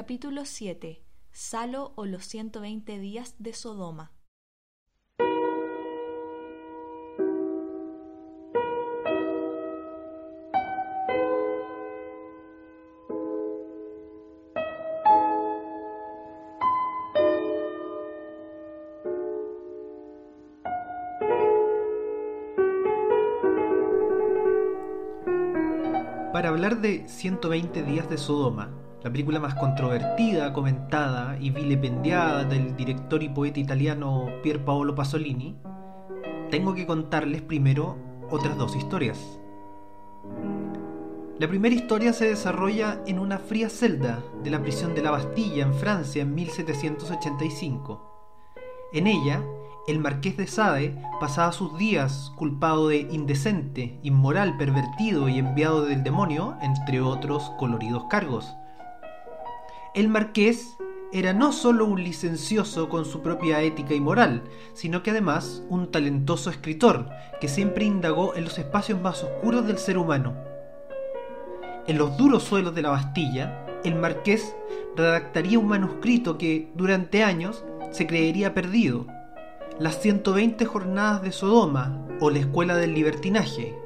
Capítulo 7. Salo o los 120 días de Sodoma. Para hablar de 120 días de Sodoma, la película más controvertida, comentada y vilipendiada del director y poeta italiano Pier Paolo Pasolini, tengo que contarles primero otras dos historias. La primera historia se desarrolla en una fría celda de la prisión de la Bastilla en Francia en 1785. En ella, el marqués de Sade pasaba sus días culpado de indecente, inmoral, pervertido y enviado del demonio, entre otros coloridos cargos. El marqués era no solo un licencioso con su propia ética y moral, sino que además un talentoso escritor que siempre indagó en los espacios más oscuros del ser humano. En los duros suelos de la Bastilla, el marqués redactaría un manuscrito que, durante años, se creería perdido, las 120 jornadas de Sodoma o la escuela del libertinaje.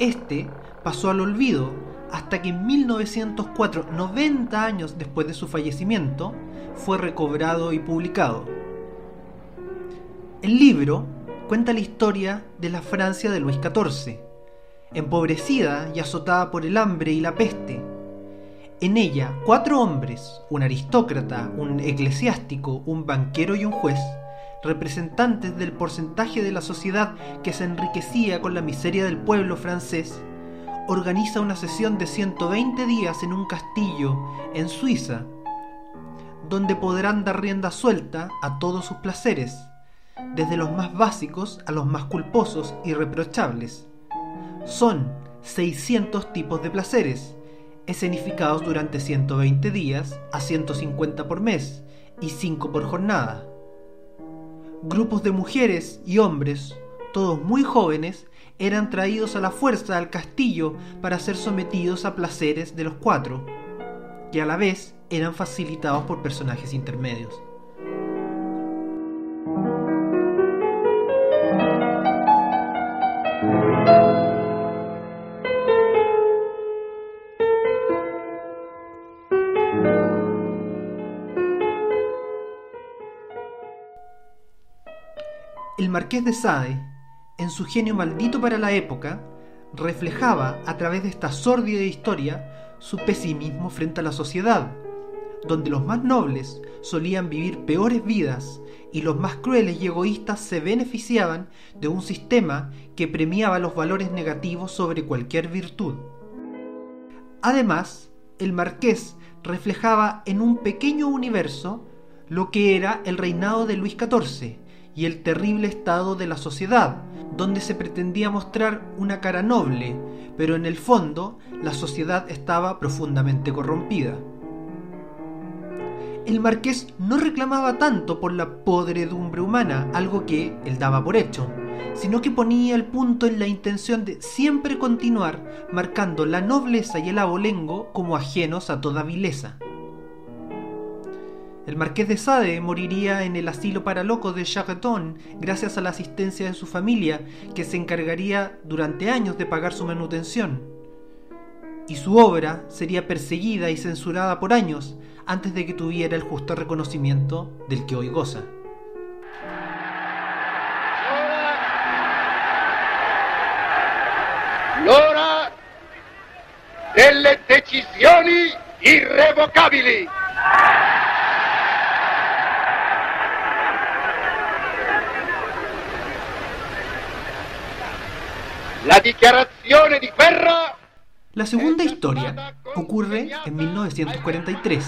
Este pasó al olvido hasta que en 1904, 90 años después de su fallecimiento, fue recobrado y publicado. El libro cuenta la historia de la Francia de Luis XIV, empobrecida y azotada por el hambre y la peste. En ella, cuatro hombres, un aristócrata, un eclesiástico, un banquero y un juez, representantes del porcentaje de la sociedad que se enriquecía con la miseria del pueblo francés, organiza una sesión de 120 días en un castillo en Suiza, donde podrán dar rienda suelta a todos sus placeres, desde los más básicos a los más culposos y reprochables. Son 600 tipos de placeres, escenificados durante 120 días a 150 por mes y 5 por jornada grupos de mujeres y hombres, todos muy jóvenes, eran traídos a la fuerza al castillo para ser sometidos a placeres de los cuatro, que a la vez eran facilitados por personajes intermedios. El marqués de Sade, en su genio maldito para la época, reflejaba a través de esta sórdida historia su pesimismo frente a la sociedad, donde los más nobles solían vivir peores vidas y los más crueles y egoístas se beneficiaban de un sistema que premiaba los valores negativos sobre cualquier virtud. Además, el marqués reflejaba en un pequeño universo lo que era el reinado de Luis XIV, y el terrible estado de la sociedad, donde se pretendía mostrar una cara noble, pero en el fondo la sociedad estaba profundamente corrompida. El marqués no reclamaba tanto por la podredumbre humana, algo que él daba por hecho, sino que ponía el punto en la intención de siempre continuar marcando la nobleza y el abolengo como ajenos a toda vileza. El marqués de Sade moriría en el asilo para locos de Charreton gracias a la asistencia de su familia, que se encargaría durante años de pagar su manutención. Y su obra sería perseguida y censurada por años antes de que tuviera el justo reconocimiento del que hoy goza. L'ora delle decisioni irrevocabili. Dichiarazione di guerra La segunda historia ocurre en 1943.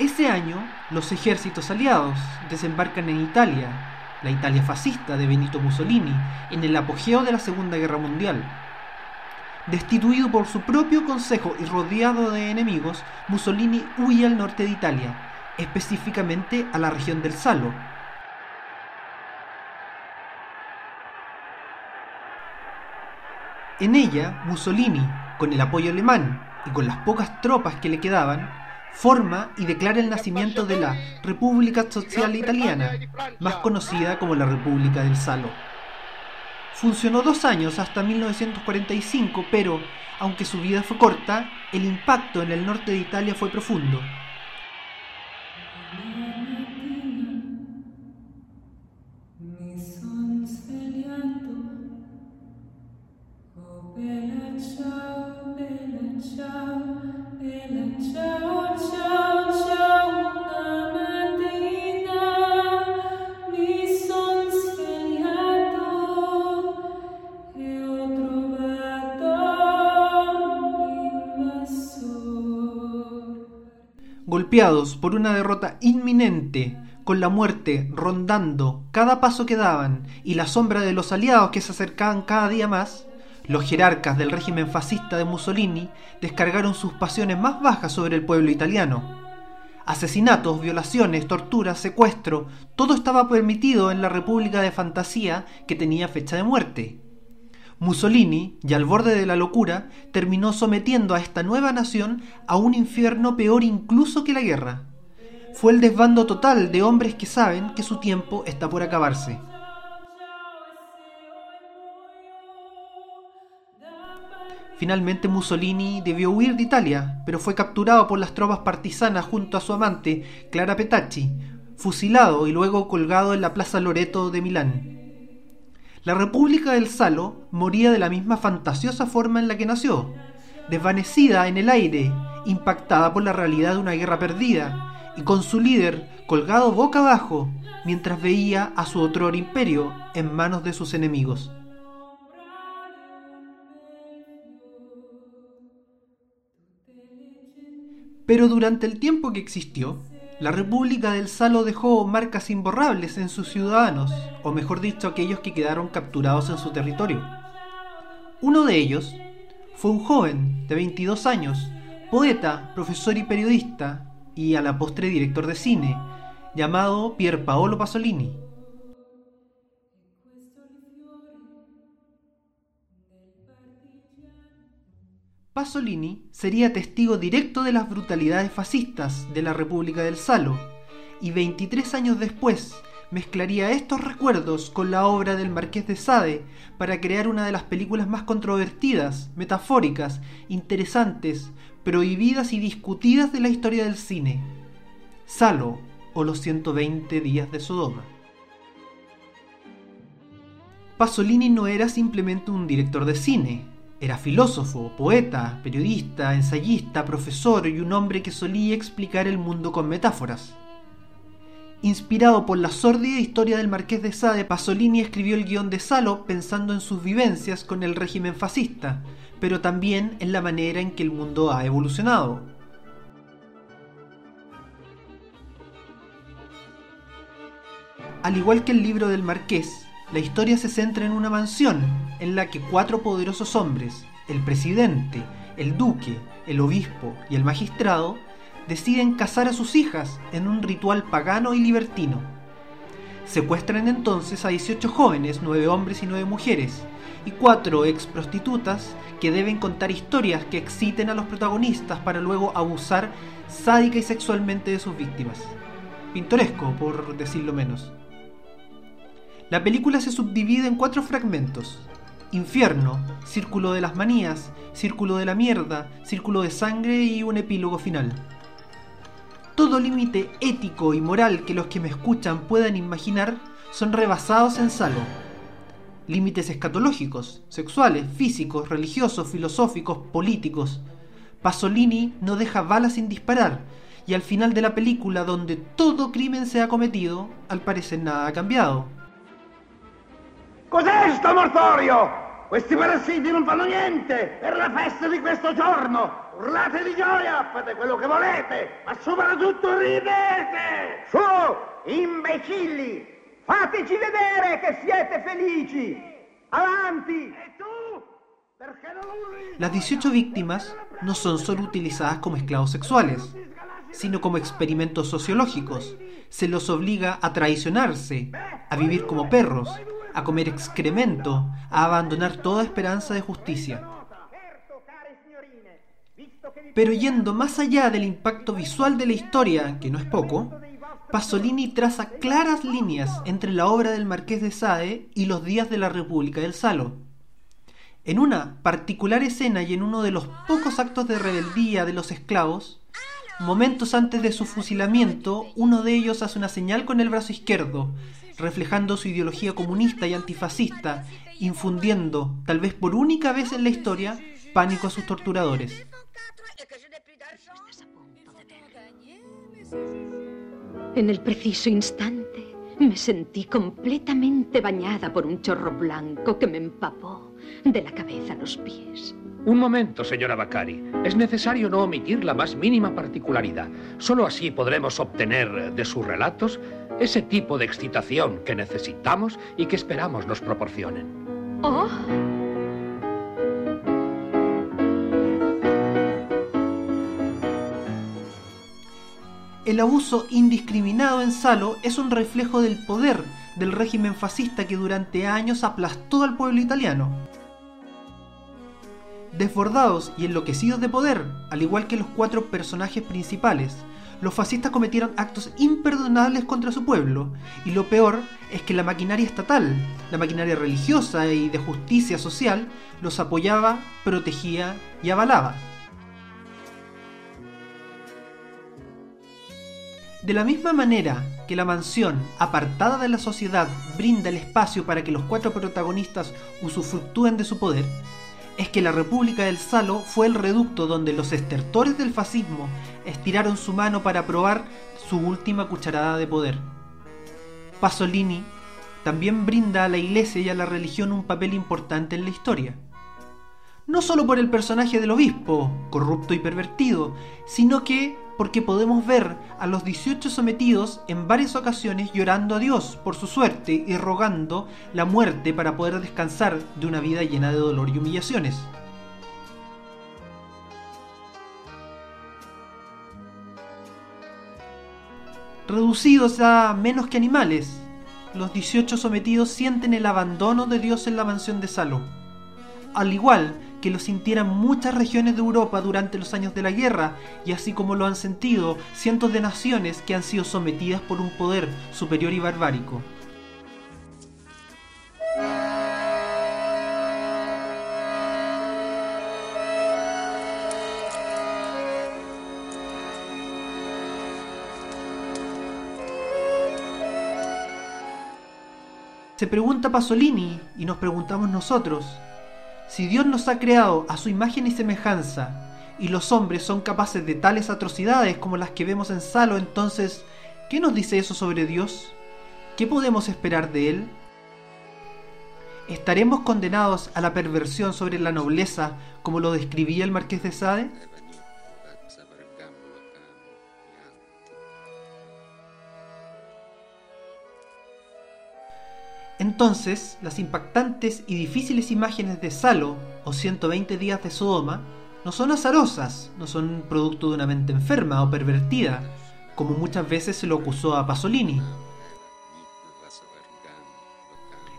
Ese año, los ejércitos aliados desembarcan en Italia, la Italia fascista de Benito Mussolini, en el apogeo de la Segunda Guerra Mundial. Destituido por su propio consejo y rodeado de enemigos, Mussolini huye al norte de Italia, específicamente a la región del Salo, En ella, Mussolini, con el apoyo alemán y con las pocas tropas que le quedaban, forma y declara el nacimiento de la República Social Italiana, más conocida como la República del Salo. Funcionó dos años hasta 1945, pero, aunque su vida fue corta, el impacto en el norte de Italia fue profundo. Por una derrota inminente, con la muerte rondando cada paso que daban y la sombra de los aliados que se acercaban cada día más, los jerarcas del régimen fascista de Mussolini descargaron sus pasiones más bajas sobre el pueblo italiano. Asesinatos, violaciones, torturas, secuestro, todo estaba permitido en la República de Fantasía que tenía fecha de muerte. Mussolini, ya al borde de la locura, terminó sometiendo a esta nueva nación a un infierno peor incluso que la guerra. Fue el desbando total de hombres que saben que su tiempo está por acabarse. Finalmente Mussolini debió huir de Italia, pero fue capturado por las tropas partisanas junto a su amante, Clara Petacci, fusilado y luego colgado en la Plaza Loreto de Milán. La República del Salo moría de la misma fantasiosa forma en la que nació, desvanecida en el aire, impactada por la realidad de una guerra perdida, y con su líder colgado boca abajo, mientras veía a su otro imperio en manos de sus enemigos. Pero durante el tiempo que existió, la República del Salo dejó marcas imborrables en sus ciudadanos, o mejor dicho, aquellos que quedaron capturados en su territorio. Uno de ellos fue un joven de 22 años, poeta, profesor y periodista, y a la postre director de cine, llamado Pier Paolo Pasolini. Pasolini sería testigo directo de las brutalidades fascistas de la República del Salo, y 23 años después mezclaría estos recuerdos con la obra del Marqués de Sade para crear una de las películas más controvertidas, metafóricas, interesantes, prohibidas y discutidas de la historia del cine, Salo o los 120 días de Sodoma. Pasolini no era simplemente un director de cine, era filósofo, poeta, periodista, ensayista, profesor y un hombre que solía explicar el mundo con metáforas. Inspirado por la sórdida historia del Marqués de Sade, Pasolini escribió el guion de Salo pensando en sus vivencias con el régimen fascista, pero también en la manera en que el mundo ha evolucionado. Al igual que el libro del Marqués, la historia se centra en una mansión en la que cuatro poderosos hombres, el presidente, el duque, el obispo y el magistrado, deciden casar a sus hijas en un ritual pagano y libertino. Secuestran entonces a 18 jóvenes, 9 hombres y 9 mujeres, y cuatro ex prostitutas que deben contar historias que exciten a los protagonistas para luego abusar sádica y sexualmente de sus víctimas. Pintoresco, por decirlo menos. La película se subdivide en cuatro fragmentos. Infierno, Círculo de las Manías, Círculo de la Mierda, Círculo de Sangre y un epílogo final. Todo límite ético y moral que los que me escuchan puedan imaginar son rebasados en Salo. Límites escatológicos, sexuales, físicos, religiosos, filosóficos, políticos. Pasolini no deja balas sin disparar, y al final de la película, donde todo crimen se ha cometido, al parecer nada ha cambiado. Cos'è sto mortorio? Questi parassiti non fanno niente per la festa di questo giorno. Urlate di gioia, fate quello che volete, ma soprattutto ridete! Su, imbecilli! Fateci vedere che siete felici! Avanti! E Las 18 víctimas no son solo utilizadas como esclavos sexuales, sino como experimentos sociológicos. Se los obliga a traicionarse, a vivir como perros, a comer excremento, a abandonar toda esperanza de justicia. Pero yendo más allá del impacto visual de la historia, que no es poco, Pasolini traza claras líneas entre la obra del Marqués de Sade y los días de la República del Salo. En una particular escena y en uno de los pocos actos de rebeldía de los esclavos, momentos antes de su fusilamiento, uno de ellos hace una señal con el brazo izquierdo, reflejando su ideología comunista y antifascista, infundiendo, tal vez por única vez en la historia, pánico a sus torturadores. En el preciso instante me sentí completamente bañada por un chorro blanco que me empapó de la cabeza a los pies. Un momento, señora Bacari. Es necesario no omitir la más mínima particularidad. Solo así podremos obtener de sus relatos ese tipo de excitación que necesitamos y que esperamos nos proporcionen. ¡Oh! El abuso indiscriminado en Salo es un reflejo del poder del régimen fascista que durante años aplastó al pueblo italiano. Desbordados y enloquecidos de poder, al igual que los cuatro personajes principales, los fascistas cometieron actos imperdonables contra su pueblo, y lo peor es que la maquinaria estatal, la maquinaria religiosa y de justicia social, los apoyaba, protegía y avalaba. De la misma manera que la mansión, apartada de la sociedad, brinda el espacio para que los cuatro protagonistas usufructúen de su poder, es que la República del Salo fue el reducto donde los estertores del fascismo estiraron su mano para probar su última cucharada de poder. Pasolini también brinda a la iglesia y a la religión un papel importante en la historia. No solo por el personaje del obispo, corrupto y pervertido, sino que porque podemos ver a los 18 sometidos en varias ocasiones llorando a Dios por su suerte y rogando la muerte para poder descansar de una vida llena de dolor y humillaciones. Reducidos a menos que animales, los 18 sometidos sienten el abandono de Dios en la mansión de Salo. Al igual que lo sintieran muchas regiones de Europa durante los años de la guerra, y así como lo han sentido cientos de naciones que han sido sometidas por un poder superior y barbárico. Se pregunta Pasolini y nos preguntamos nosotros, si Dios nos ha creado a su imagen y semejanza, y los hombres son capaces de tales atrocidades como las que vemos en Salo, entonces, ¿qué nos dice eso sobre Dios? ¿Qué podemos esperar de Él? ¿Estaremos condenados a la perversión sobre la nobleza como lo describía el marqués de Sade? Entonces, las impactantes y difíciles imágenes de Salo o 120 días de Sodoma no son azarosas, no son producto de una mente enferma o pervertida, como muchas veces se lo acusó a Pasolini.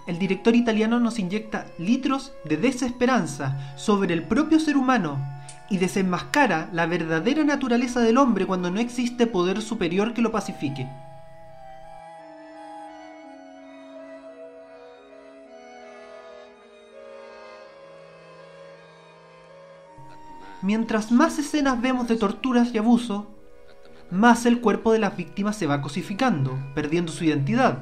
El director italiano nos inyecta litros de desesperanza sobre el propio ser humano y desenmascara la verdadera naturaleza del hombre cuando no existe poder superior que lo pacifique. Mientras más escenas vemos de torturas y abuso, más el cuerpo de las víctimas se va cosificando, perdiendo su identidad.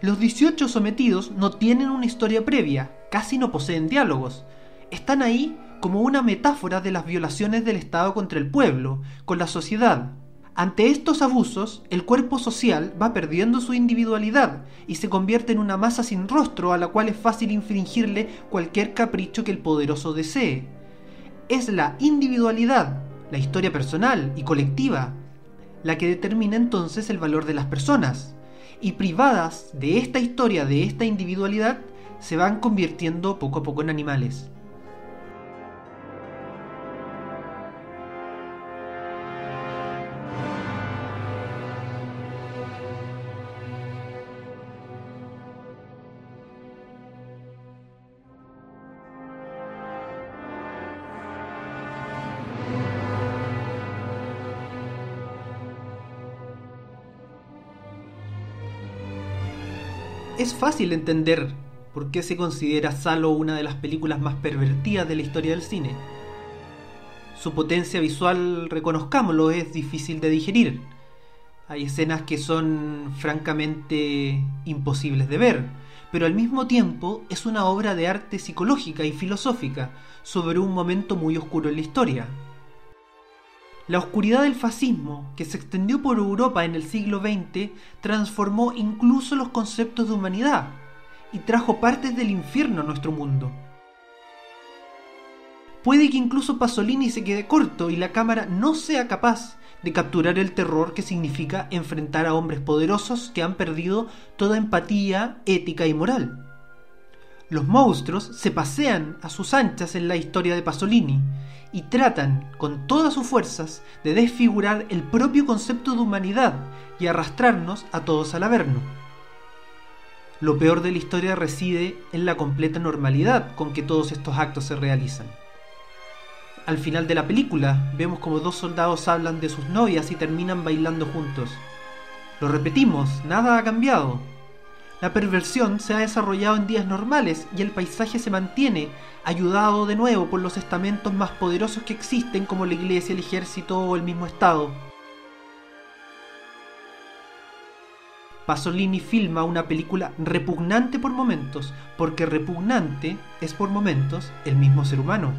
Los 18 sometidos no tienen una historia previa, casi no poseen diálogos. Están ahí como una metáfora de las violaciones del Estado contra el pueblo, con la sociedad. Ante estos abusos, el cuerpo social va perdiendo su individualidad y se convierte en una masa sin rostro a la cual es fácil infringirle cualquier capricho que el poderoso desee es la individualidad, la historia personal y colectiva, la que determina entonces el valor de las personas. Y privadas de esta historia, de esta individualidad, se van convirtiendo poco a poco en animales. Fácil entender por qué se considera Salo una de las películas más pervertidas de la historia del cine. Su potencia visual, reconozcámoslo, es difícil de digerir. Hay escenas que son francamente imposibles de ver, pero al mismo tiempo es una obra de arte psicológica y filosófica sobre un momento muy oscuro en la historia. La oscuridad del fascismo, que se extendió por Europa en el siglo XX, transformó incluso los conceptos de humanidad y trajo partes del infierno a nuestro mundo. Puede que incluso Pasolini se quede corto y la cámara no sea capaz de capturar el terror que significa enfrentar a hombres poderosos que han perdido toda empatía, ética y moral. Los monstruos se pasean a sus anchas en la historia de Pasolini y tratan con todas sus fuerzas de desfigurar el propio concepto de humanidad y arrastrarnos a todos al averno. Lo peor de la historia reside en la completa normalidad con que todos estos actos se realizan. Al final de la película vemos como dos soldados hablan de sus novias y terminan bailando juntos. Lo repetimos, nada ha cambiado. La perversión se ha desarrollado en días normales y el paisaje se mantiene, ayudado de nuevo por los estamentos más poderosos que existen como la iglesia, el ejército o el mismo Estado. Pasolini filma una película repugnante por momentos, porque repugnante es por momentos el mismo ser humano.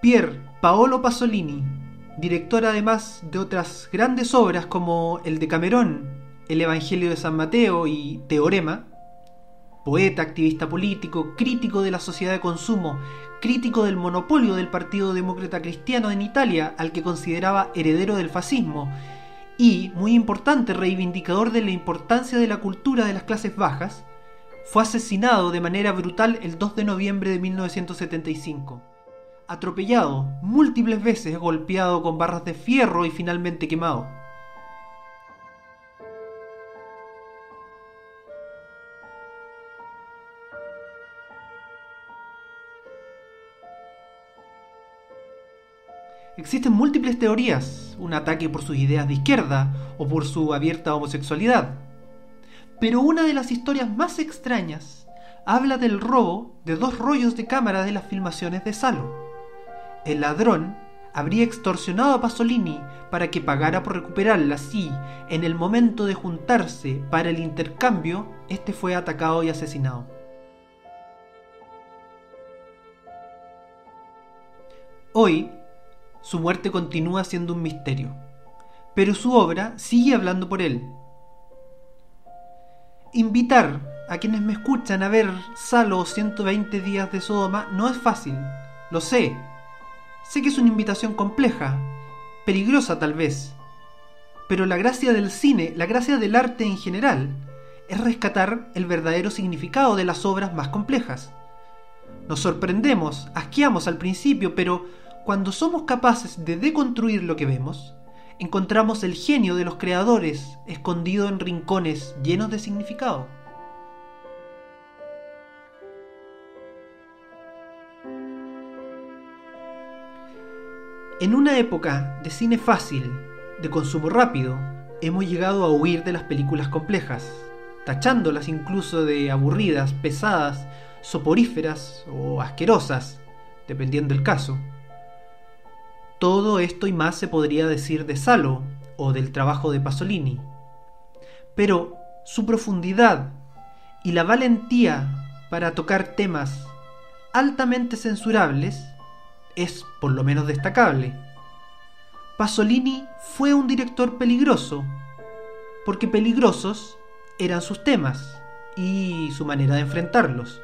Pier Paolo Pasolini, director además de otras grandes obras como el de Camerón, El Evangelio de San Mateo y Teorema, poeta, activista político, crítico de la sociedad de consumo, crítico del monopolio del Partido Demócrata Cristiano en Italia, al que consideraba heredero del fascismo, y, muy importante, reivindicador de la importancia de la cultura de las clases bajas, fue asesinado de manera brutal el 2 de noviembre de 1975 atropellado, múltiples veces golpeado con barras de fierro y finalmente quemado. Existen múltiples teorías, un ataque por sus ideas de izquierda o por su abierta homosexualidad. Pero una de las historias más extrañas habla del robo de dos rollos de cámara de las filmaciones de Salo el ladrón habría extorsionado a Pasolini para que pagara por recuperarlas y, en el momento de juntarse para el intercambio, este fue atacado y asesinado. Hoy, su muerte continúa siendo un misterio, pero su obra sigue hablando por él. Invitar a quienes me escuchan a ver Salo 120 días de Sodoma no es fácil, lo sé, Sé que es una invitación compleja, peligrosa tal vez, pero la gracia del cine, la gracia del arte en general, es rescatar el verdadero significado de las obras más complejas. Nos sorprendemos, asqueamos al principio, pero cuando somos capaces de deconstruir lo que vemos, encontramos el genio de los creadores escondido en rincones llenos de significado. En una época de cine fácil, de consumo rápido, hemos llegado a huir de las películas complejas, tachándolas incluso de aburridas, pesadas, soporíferas o asquerosas, dependiendo del caso. Todo esto y más se podría decir de Salo, o del trabajo de Pasolini, pero su profundidad y la valentía para tocar temas altamente censurables es por lo menos destacable. Pasolini fue un director peligroso, porque peligrosos eran sus temas y su manera de enfrentarlos.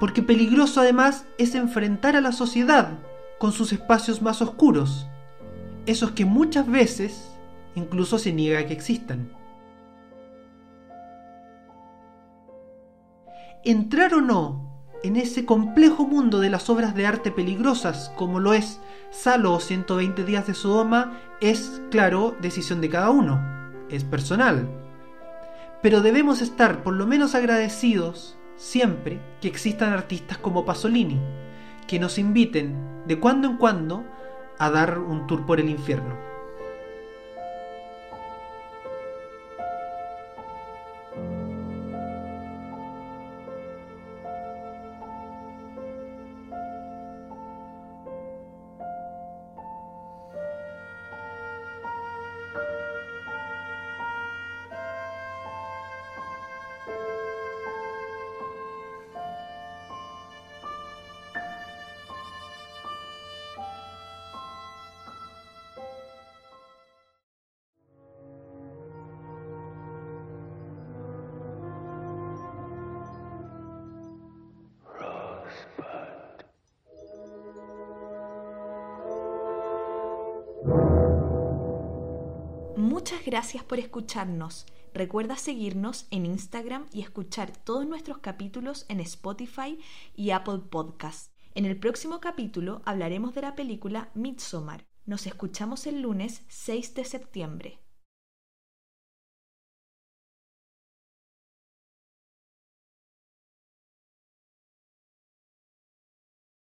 Porque peligroso además es enfrentar a la sociedad con sus espacios más oscuros, esos que muchas veces incluso se niega que existan. Entrar o no en ese complejo mundo de las obras de arte peligrosas como lo es Salo o 120 días de Sodoma es, claro, decisión de cada uno, es personal. Pero debemos estar por lo menos agradecidos siempre que existan artistas como Pasolini, que nos inviten de cuando en cuando a dar un tour por el infierno. Muchas gracias por escucharnos. Recuerda seguirnos en Instagram y escuchar todos nuestros capítulos en Spotify y Apple Podcasts. En el próximo capítulo hablaremos de la película Midsommar. Nos escuchamos el lunes 6 de septiembre.